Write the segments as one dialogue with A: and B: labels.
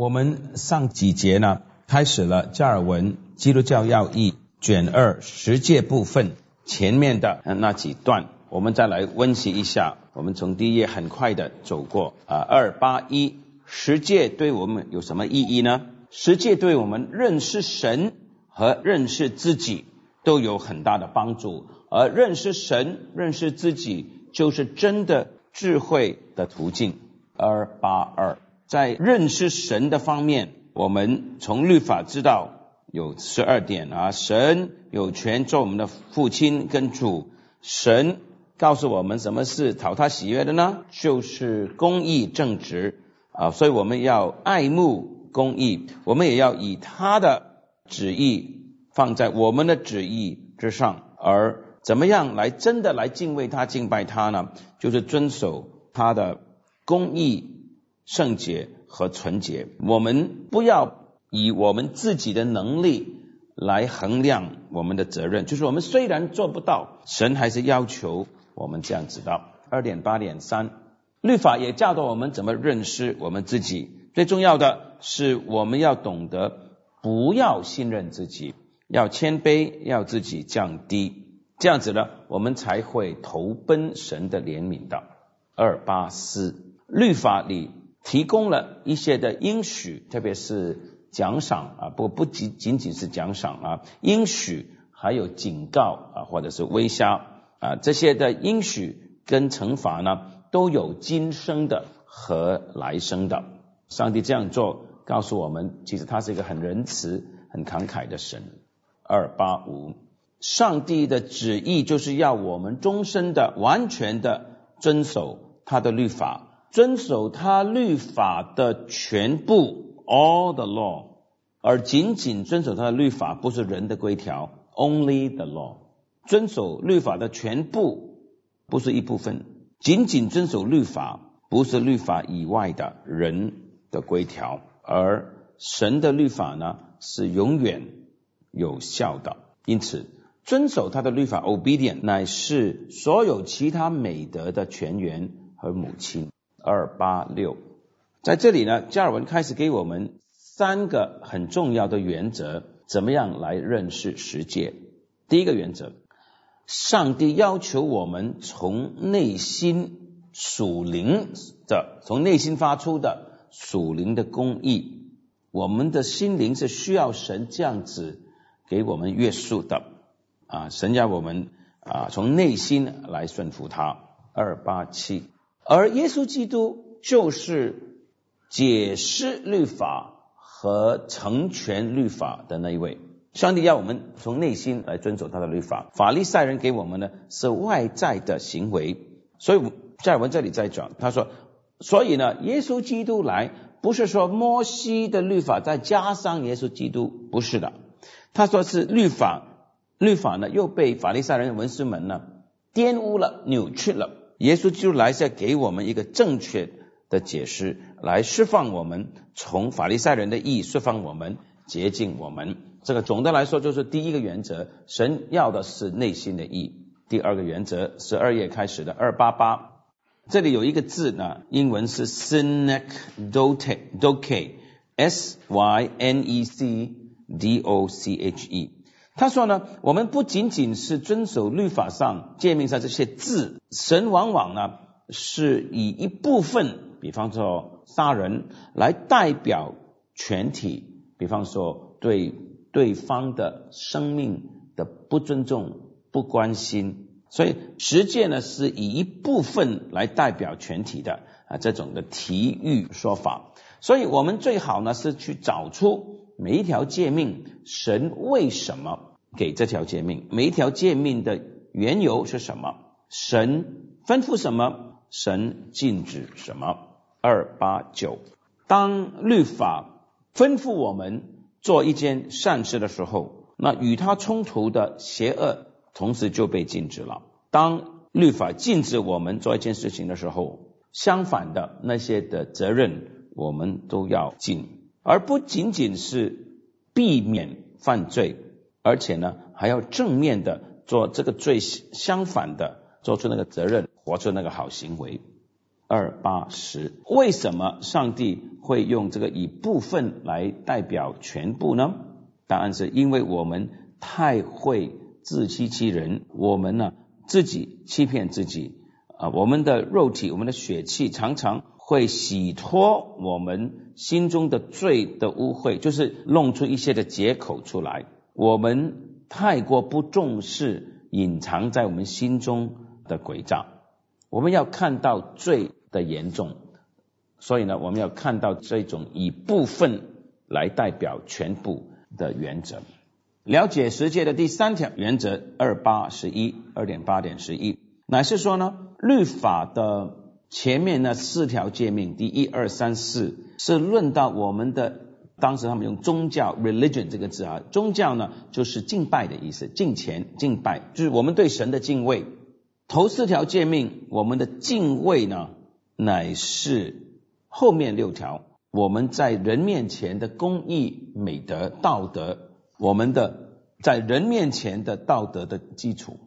A: 我们上几节呢，开始了加尔文基督教要义卷二十诫部分前面的那几段，我们再来温习一下。我们从第一页很快的走过啊，二八一十诫对我们有什么意义呢？十诫对我们认识神和认识自己都有很大的帮助，而认识神、认识自己就是真的智慧的途径。二八二。在认识神的方面，我们从律法知道有十二点啊。神有权做我们的父亲跟主。神告诉我们什么是讨他喜悦的呢？就是公义正直啊。所以我们要爱慕公义，我们也要以他的旨意放在我们的旨意之上。而怎么样来真的来敬畏他、敬拜他呢？就是遵守他的公义。圣洁和纯洁，我们不要以我们自己的能力来衡量我们的责任。就是我们虽然做不到，神还是要求我们这样子的。二点八点三，律法也教导我们怎么认识我们自己。最重要的是，我们要懂得不要信任自己，要谦卑，要自己降低。这样子呢，我们才会投奔神的怜悯的。二八四，律法里。提供了一些的应许，特别是奖赏啊，不不仅仅仅是奖赏啊，应许还有警告啊，或者是微笑啊，这些的应许跟惩罚呢，都有今生的和来生的。上帝这样做，告诉我们，其实他是一个很仁慈、很慷慨的神。二八五，上帝的旨意就是要我们终身的、完全的遵守他的律法。遵守他律法的全部，all the law，而仅仅遵守他的律法不是人的规条，only the law。遵守律法的全部不是一部分，仅仅遵守律法不是律法以外的人的规条，而神的律法呢是永远有效的。因此，遵守他的律法，obedient 乃是所有其他美德的泉源和母亲。二八六，在这里呢，加尔文开始给我们三个很重要的原则，怎么样来认识世界？第一个原则，上帝要求我们从内心属灵的，从内心发出的属灵的公义，我们的心灵是需要神这样子给我们约束的啊，神要我们啊从内心来顺服他。二八七。而耶稣基督就是解释律法和成全律法的那一位。上帝要我们从内心来遵守他的律法，法利赛人给我们呢是外在的行为。所以在我们这里在讲，他说，所以呢，耶稣基督来不是说摩西的律法再加上耶稣基督，不是的。他说是律法，律法呢又被法利赛人文士们呢玷污了、扭曲了。耶稣就来是要给我们一个正确的解释，来释放我们从法利赛人的意义，释放我们，洁净我们。这个总的来说就是第一个原则，神要的是内心的意。第二个原则，十二页开始的二八八，这里有一个字呢，英文是 synecdoche，doche，s y n e c d o c h e。他说呢，我们不仅仅是遵守律法上诫命上这些字，神往往呢是以一部分，比方说杀人，来代表全体，比方说对对方的生命的不尊重、不关心，所以实践呢是以一部分来代表全体的啊这种的体育说法，所以我们最好呢是去找出每一条诫命，神为什么。给这条诫命，每一条诫命的缘由是什么？神吩咐什么？神禁止什么？二八九，当律法吩咐我们做一件善事的时候，那与他冲突的邪恶同时就被禁止了。当律法禁止我们做一件事情的时候，相反的那些的责任我们都要尽，而不仅仅是避免犯罪。而且呢，还要正面的做这个最相反的，做出那个责任，活出那个好行为。二八十。为什么上帝会用这个以部分来代表全部呢？答案是因为我们太会自欺欺人，我们呢自己欺骗自己啊，我们的肉体、我们的血气常常会洗脱我们心中的罪的污秽，就是弄出一些的借口出来。我们太过不重视隐藏在我们心中的诡诈，我们要看到罪的严重，所以呢，我们要看到这种以部分来代表全部的原则。了解十诫的第三条原则二八十一二点八点十一，乃是说呢，律法的前面那四条诫命，第一二三四是论到我们的。当时他们用宗教 （religion） 这个字啊，宗教呢就是敬拜的意思，敬虔、敬拜，就是我们对神的敬畏。头四条诫命，我们的敬畏呢，乃是后面六条我们在人面前的公义、美德、道德，我们的在人面前的道德的基础。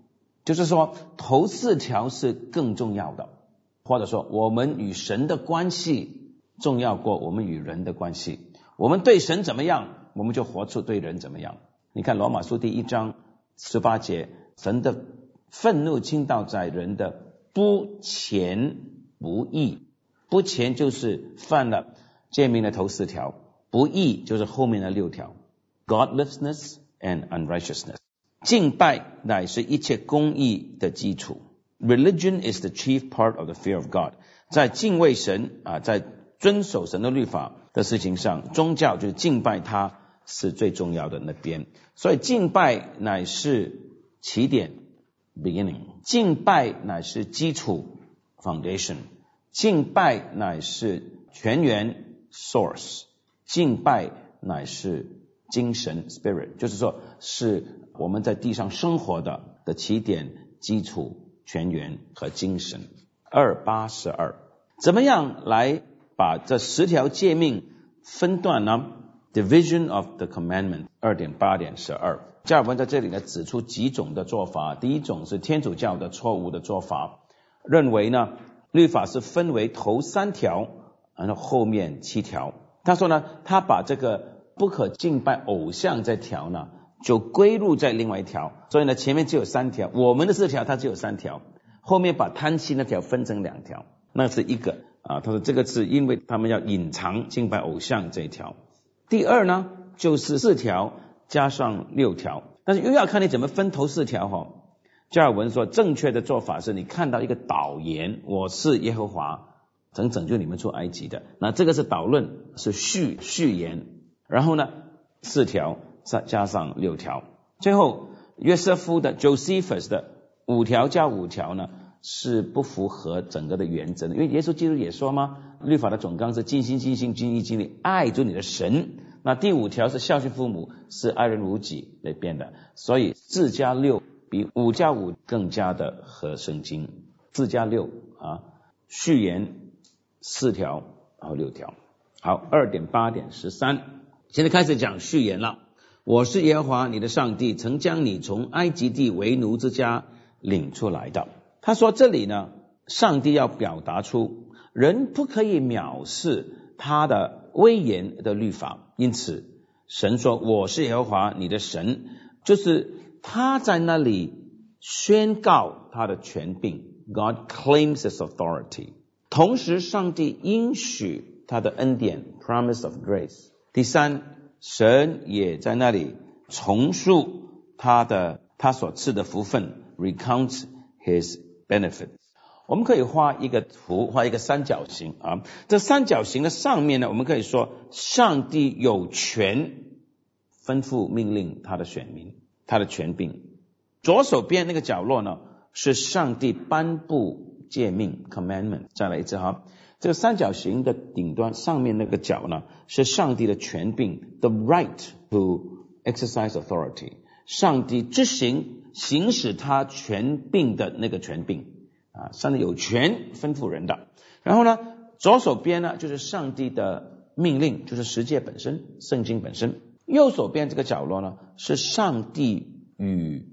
A: 就是说，头四条是更重要的，或者说，我们与神的关系重要过我们与人的关系。我们对神怎么样，我们就活出对人怎么样。你看罗马书第一章十八节，神的愤怒倾倒在人的不虔不义，不虔就是犯了诫命的头四条，不义就是后面的六条，godlessness and unrighteousness。敬拜乃是一切公义的基础，religion is the chief part of the fear of God。在敬畏神啊，在遵守神的律法。的事情上，宗教就是敬拜，它是最重要的那边。所以敬拜乃是起点 （beginning），敬拜乃是基础 （foundation），敬拜乃是泉源 （source），敬拜乃是精神 （spirit），就是说是我们在地上生活的的起点、基础、泉源和精神。二八十二，怎么样来？把这十条诫命分段呢？Division of the Commandment 二点八点十二，加尔文在这里呢指出几种的做法。第一种是天主教的错误的做法，认为呢律法是分为头三条，然后后面七条。他说呢，他把这个不可敬拜偶像这条呢就归入在另外一条，所以呢前面只有三条，我们的四条它只有三条，后面把贪心那条分成两条，那是一个。啊，他说这个是因为他们要隐藏敬拜偶像这一条。第二呢，就是四条加上六条，但是又要看你怎么分头四条哈。加尔文说，正确的做法是你看到一个导言，我是耶和华，曾拯救你们出埃及的。那这个是导论，是序序言。然后呢，四条再加上六条，最后约瑟夫的 Josephus 的五条加五条呢？是不符合整个的原则的，因为耶稣基督也说吗？律法的总纲是尽心尽心尽意尽力爱主你的神。那第五条是孝顺父母，是爱人如己来编的。所以四加六比五加五更加的合圣经。四加六啊，序言四条，然后六条。好，二点八点十三，现在开始讲序言了。我是耶和华你的上帝，曾将你从埃及地为奴之家领出来的。他说：“这里呢，上帝要表达出人不可以藐视他的威严的律法，因此神说：‘我是耶和华你的神’，就是他在那里宣告他的权柄。God claims His authority。同时，上帝应许他的恩典 （promise of grace）。第三，神也在那里重述他的他所赐的福分 （recount His）。” benefit，我们可以画一个图，画一个三角形啊。这三角形的上面呢，我们可以说，上帝有权吩咐命令他的选民，他的权柄。左手边那个角落呢，是上帝颁布诫命 commandment。再来一次哈，这个三角形的顶端上面那个角呢，是上帝的权柄，the right to exercise authority。上帝执行行使他权柄的那个权柄啊，上帝有权吩咐人的。然后呢，左手边呢就是上帝的命令，就是世界本身，圣经本身。右手边这个角落呢，是上帝与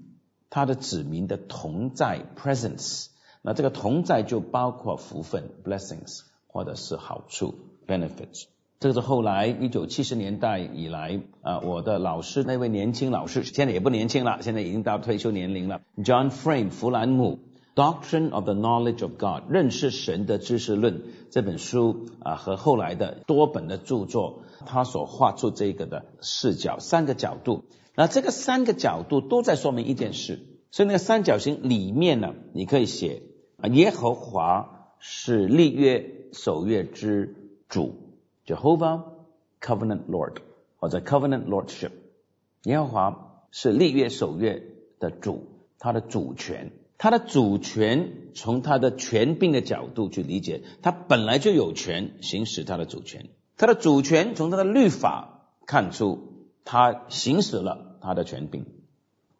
A: 他的子民的同在 presence。那这个同在就包括福分 blessings 或者是好处 benefits。这个是后来一九七十年代以来啊，我的老师那位年轻老师，现在也不年轻了，现在已经到退休年龄了。John Frame 弗兰姆 Doctrine of the Knowledge of God 认识神的知识论这本书啊和后来的多本的著作，他所画出这个的视角三个角度，那这个三个角度都在说明一件事，所以那个三角形里面呢，你可以写啊耶和华是立约守约之主。Jehovah Covenant Lord 或者 Covenant Lordship，耶和华是立约守约的主，他的主权，他的主权从他的权柄的角度去理解，他本来就有权行使他的主权，他的主权从他的律法看出他行使了他的权柄，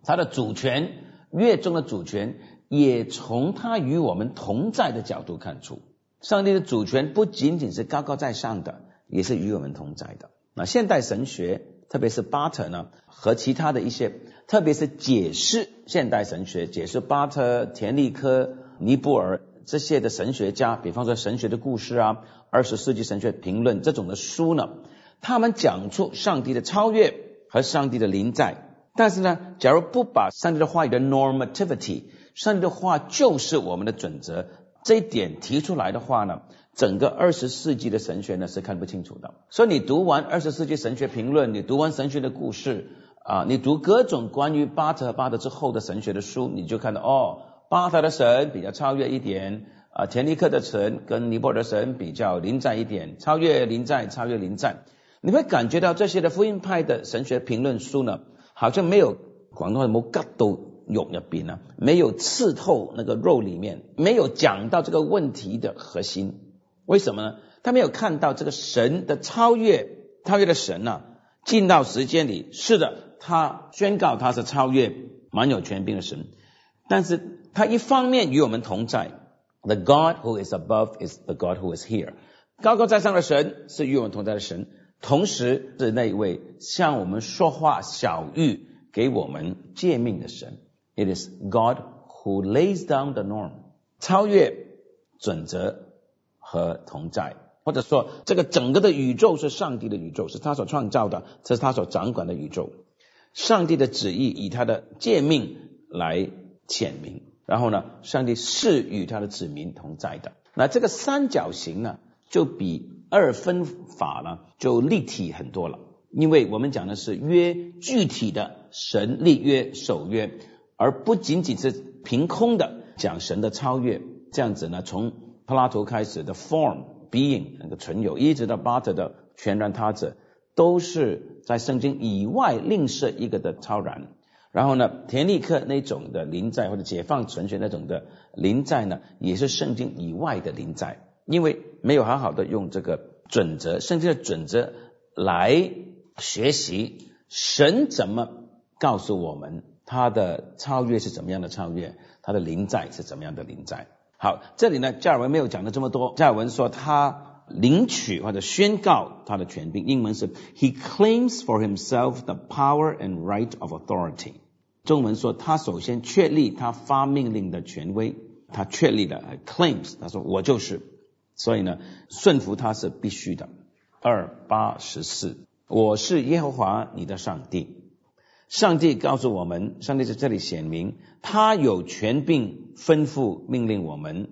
A: 他的主权月中的主权也从他与我们同在的角度看出，上帝的主权不仅仅是高高在上的。也是与我们同在的。那现代神学，特别是巴特呢，和其他的一些，特别是解释现代神学、解释巴特、田立科、尼布尔这些的神学家，比方说神学的故事啊，二十世纪神学评论这种的书呢，他们讲出上帝的超越和上帝的临在。但是呢，假如不把上帝的话语的 normativity，上帝的话就是我们的准则这一点提出来的话呢？整个二十世纪的神学呢是看不清楚的，所以你读完二十世纪神学评论，你读完神学的故事啊，你读各种关于巴特和巴特之后的神学的书，你就看到哦，巴特的神比较超越一点啊，田尼克的神跟尼泊尔的神比较临在一点，超越临在，超越临在，你会感觉到这些的福音派的神学评论书呢，好像没有广东话冇吉到肉入边啊，没有刺透那个肉里面，没有讲到这个问题的核心。为什么呢？他没有看到这个神的超越，超越的神呢？进到时间里，是的，他宣告他是超越、满有权柄的神。但是他一方面与我们同在，The God who is above is the God who is here。高高在上的神是与我们同在的神，同时是那一位向我们说话、小玉给我们诫命的神。It is God who lays down the norm，超越准则。和同在，或者说这个整个的宇宙是上帝的宇宙，是他所创造的，这是他所掌管的宇宙。上帝的旨意以他的诫命来显明，然后呢，上帝是与他的子民同在的。那这个三角形呢，就比二分法呢就立体很多了，因为我们讲的是约具体的神立约守约，而不仅仅是凭空的讲神的超越，这样子呢从。柏拉图开始的 form being 那个存有，一直到巴特的全然他者，都是在圣经以外另设一个的超然。然后呢，田立克那种的临在或者解放存学那种的临在呢，也是圣经以外的临在，因为没有好好的用这个准则，圣经的准则来学习神怎么告诉我们他的超越是怎么样的超越，他的临在是怎么样的临在。好，这里呢，加尔文没有讲的这么多。加尔文说他领取或者宣告他的权柄，英文是 He claims for himself the power and right of authority。中文说他首先确立他发命令的权威，他确立的 claims，他说我就是，所以呢，顺服他是必须的。二八十四，我是耶和华你的上帝。上帝告诉我们，上帝在这里显明，他有权柄吩咐命令我们。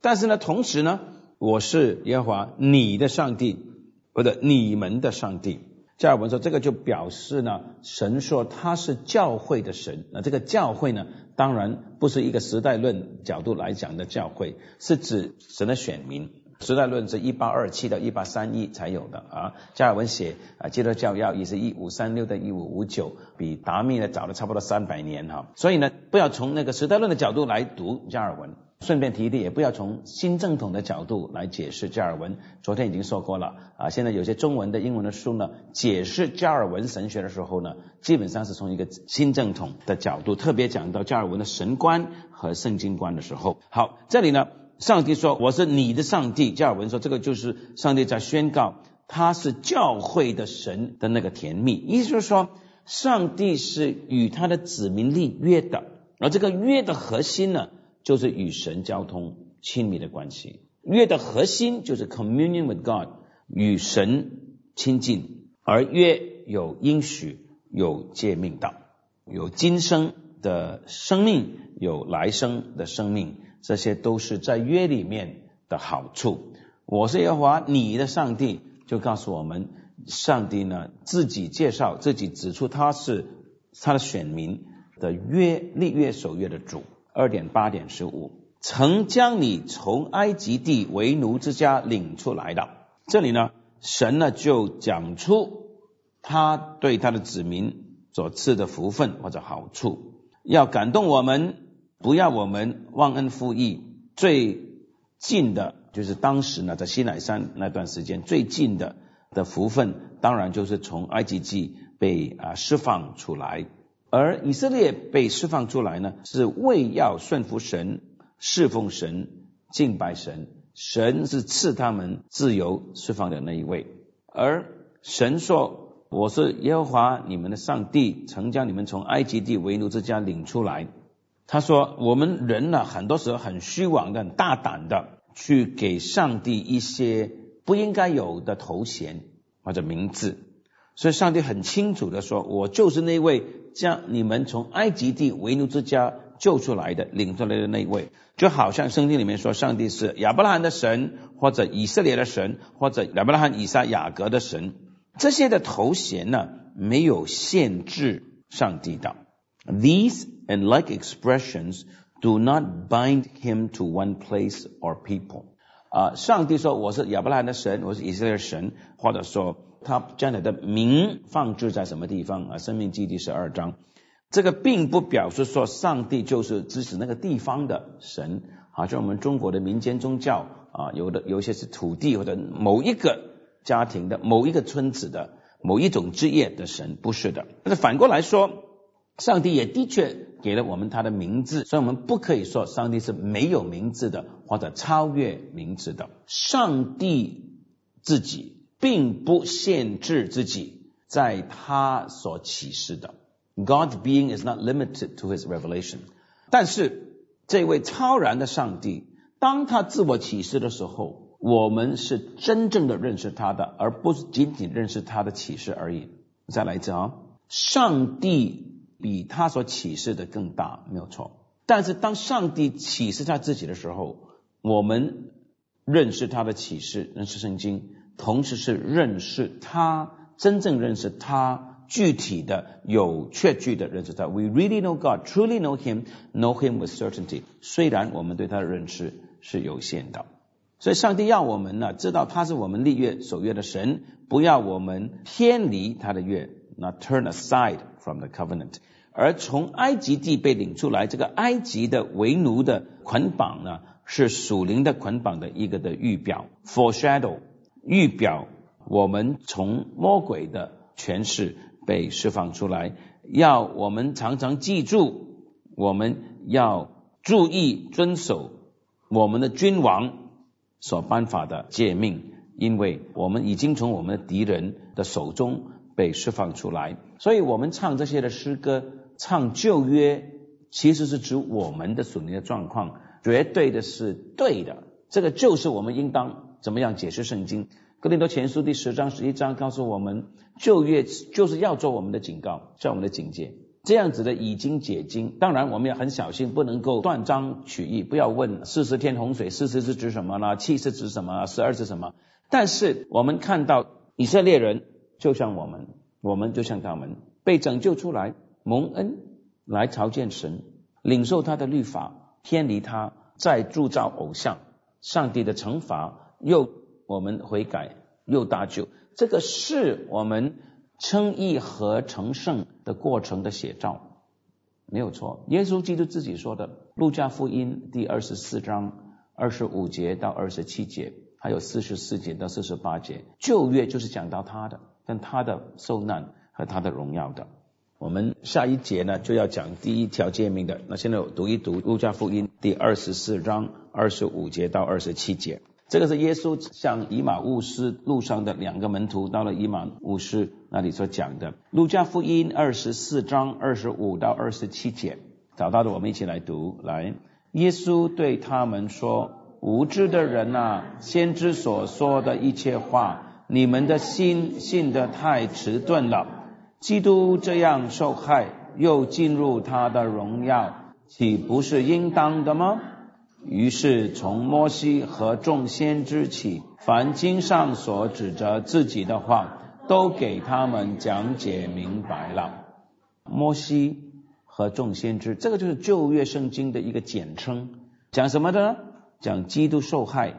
A: 但是呢，同时呢，我是耶和华你的上帝，或者你们的上帝。加尔文说，这个就表示呢，神说他是教会的神。那这个教会呢，当然不是一个时代论角度来讲的教会，是指神的选民。时代论是一八二七到一八三一才有的啊，加尔文写啊基督教要义是一五三六到一五五九，比达密呢早了差不多三百年哈，所以呢不要从那个时代论的角度来读加尔文，顺便提一提，也不要从新正统的角度来解释加尔文。昨天已经说过了啊，现在有些中文的、英文的书呢，解释加尔文神学的时候呢，基本上是从一个新正统的角度，特别讲到加尔文的神观和圣经观的时候。好，这里呢。上帝说：“我是你的上帝。”加尔文说：“这个就是上帝在宣告他是教会的神的那个甜蜜。”意思就是说，上帝是与他的子民立约的，而这个约的核心呢，就是与神交通亲密的关系。约的核心就是 communion with God，与神亲近，而约有应许，有诫命道，有今生的生命，有来生的生命，这些都是在约里面的好处。我是耶和华你的上帝，就告诉我们，上帝呢自己介绍，自己指出他是他的选民的约立约守约的主。二点八点十五。曾将你从埃及地为奴之家领出来的，这里呢，神呢就讲出他对他的子民所赐的福分或者好处，要感动我们，不要我们忘恩负义。最近的就是当时呢，在西乃山那段时间最近的的福分，当然就是从埃及记被啊释放出来，而以色列被释放出来呢，是为要顺服神。侍奉神、敬拜神，神是赐他们自由释放的那一位。而神说：“我是耶和华你们的上帝，曾将你们从埃及地为奴之家领出来。”他说：“我们人呢，很多时候很虚妄的、很大胆的去给上帝一些不应该有的头衔或者名字。所以上帝很清楚的说：‘我就是那位将你们从埃及地为奴之家。’”救出来的、领出来的那位，就好像圣经里面说，上帝是亚伯拉罕的神，或者以色列的神，或者亚伯拉罕、以撒、雅各的神。这些的头衔呢，没有限制上帝的。These and like expressions do not bind him to one place or people。啊，上帝说我是亚伯拉罕的神，我是以色列神，或者说他将来的名放置在什么地方啊？生命记第十二章。这个并不表示说上帝就是支持那个地方的神，好像我们中国的民间宗教啊，有的有些是土地或者某一个家庭的某一个村子的某一种职业的神，不是的。但是反过来说，上帝也的确给了我们他的名字，所以我们不可以说上帝是没有名字的或者超越名字的。上帝自己并不限制自己在他所启示的。God being is not limited to His revelation，但是这位超然的上帝，当他自我启示的时候，我们是真正的认识他的，而不是仅仅认识他的启示而已。再来一次啊，上帝比他所启示的更大，没有错。但是当上帝启示他自己的时候，我们认识他的启示，认识圣经，同时是认识他，真正认识他。具体的有确据的认识他，We really know God, truly know Him, know Him with certainty。虽然我们对他的认识是有限的，所以上帝要我们呢知道他是我们立约守约的神，不要我们偏离他的约，not turn aside from the covenant。而从埃及地被领出来，这个埃及的为奴的捆绑呢，是属灵的捆绑的一个的预表，foreshadow 预表我们从魔鬼的权势。被释放出来，要我们常常记住，我们要注意遵守我们的君王所颁发的诫命，因为我们已经从我们的敌人的手中被释放出来，所以我们唱这些的诗歌，唱旧约，其实是指我们的属灵的状况，绝对的是对的，这个就是我们应当怎么样解释圣经。格林多前书第十章十一章告诉我们，旧约就是要做我们的警告，是我们的警戒。这样子的已经解经，当然我们要很小心，不能够断章取义，不要问四十天洪水，四十是指什么呢？七是指什么？十二是什么？但是我们看到以色列人，就像我们，我们就像他们，被拯救出来，蒙恩来朝见神，领受他的律法，偏离他，再铸造偶像，上帝的惩罚又。我们悔改又搭救，这个是我们称义和成圣的过程的写照，没有错。耶稣基督自己说的，《路加福音》第二十四章二十五节到二十七节，还有四十四节到四十八节，旧约就是讲到他的，跟他的受难和他的荣耀的。我们下一节呢就要讲第一条诫命的，那现在我读一读《路加福音》第二十四章二十五节到二十七节。这个是耶稣向以马乌斯路上的两个门徒到了以马乌斯那里所讲的，《路加福音》二十四章二十五到二十七节，找到的我们一起来读。来，耶稣对他们说：“无知的人啊，先知所说的一切话，你们的心信得太迟钝了。基督这样受害，又进入他的荣耀，岂不是应当的吗？”于是从摩西和众先知起，凡经上所指着自己的话，都给他们讲解明白了。摩西和众先知，这个就是旧约圣经的一个简称，讲什么的呢？讲基督受害，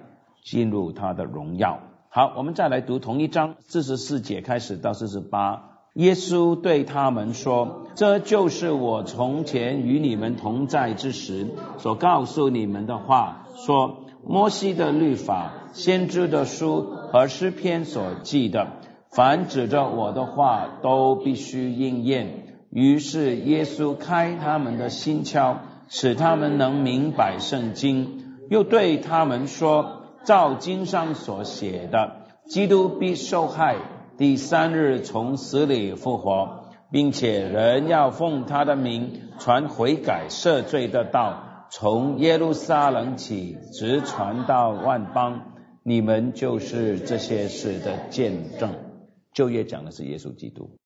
A: 进入他的荣耀。好，我们再来读同一章四十四节开始到四十八。耶稣对他们说：“这就是我从前与你们同在之时所告诉你们的话。说摩西的律法、先知的书和诗篇所记的，凡指着我的话，都必须应验。于是耶稣开他们的心窍，使他们能明白圣经。又对他们说：照经上所写的，基督必受害。”第三日从死里复活，并且人要奉他的名传悔改赦罪的道，从耶路撒冷起，直传到万邦。你们就是这些事的见证。旧约讲的是耶稣基督，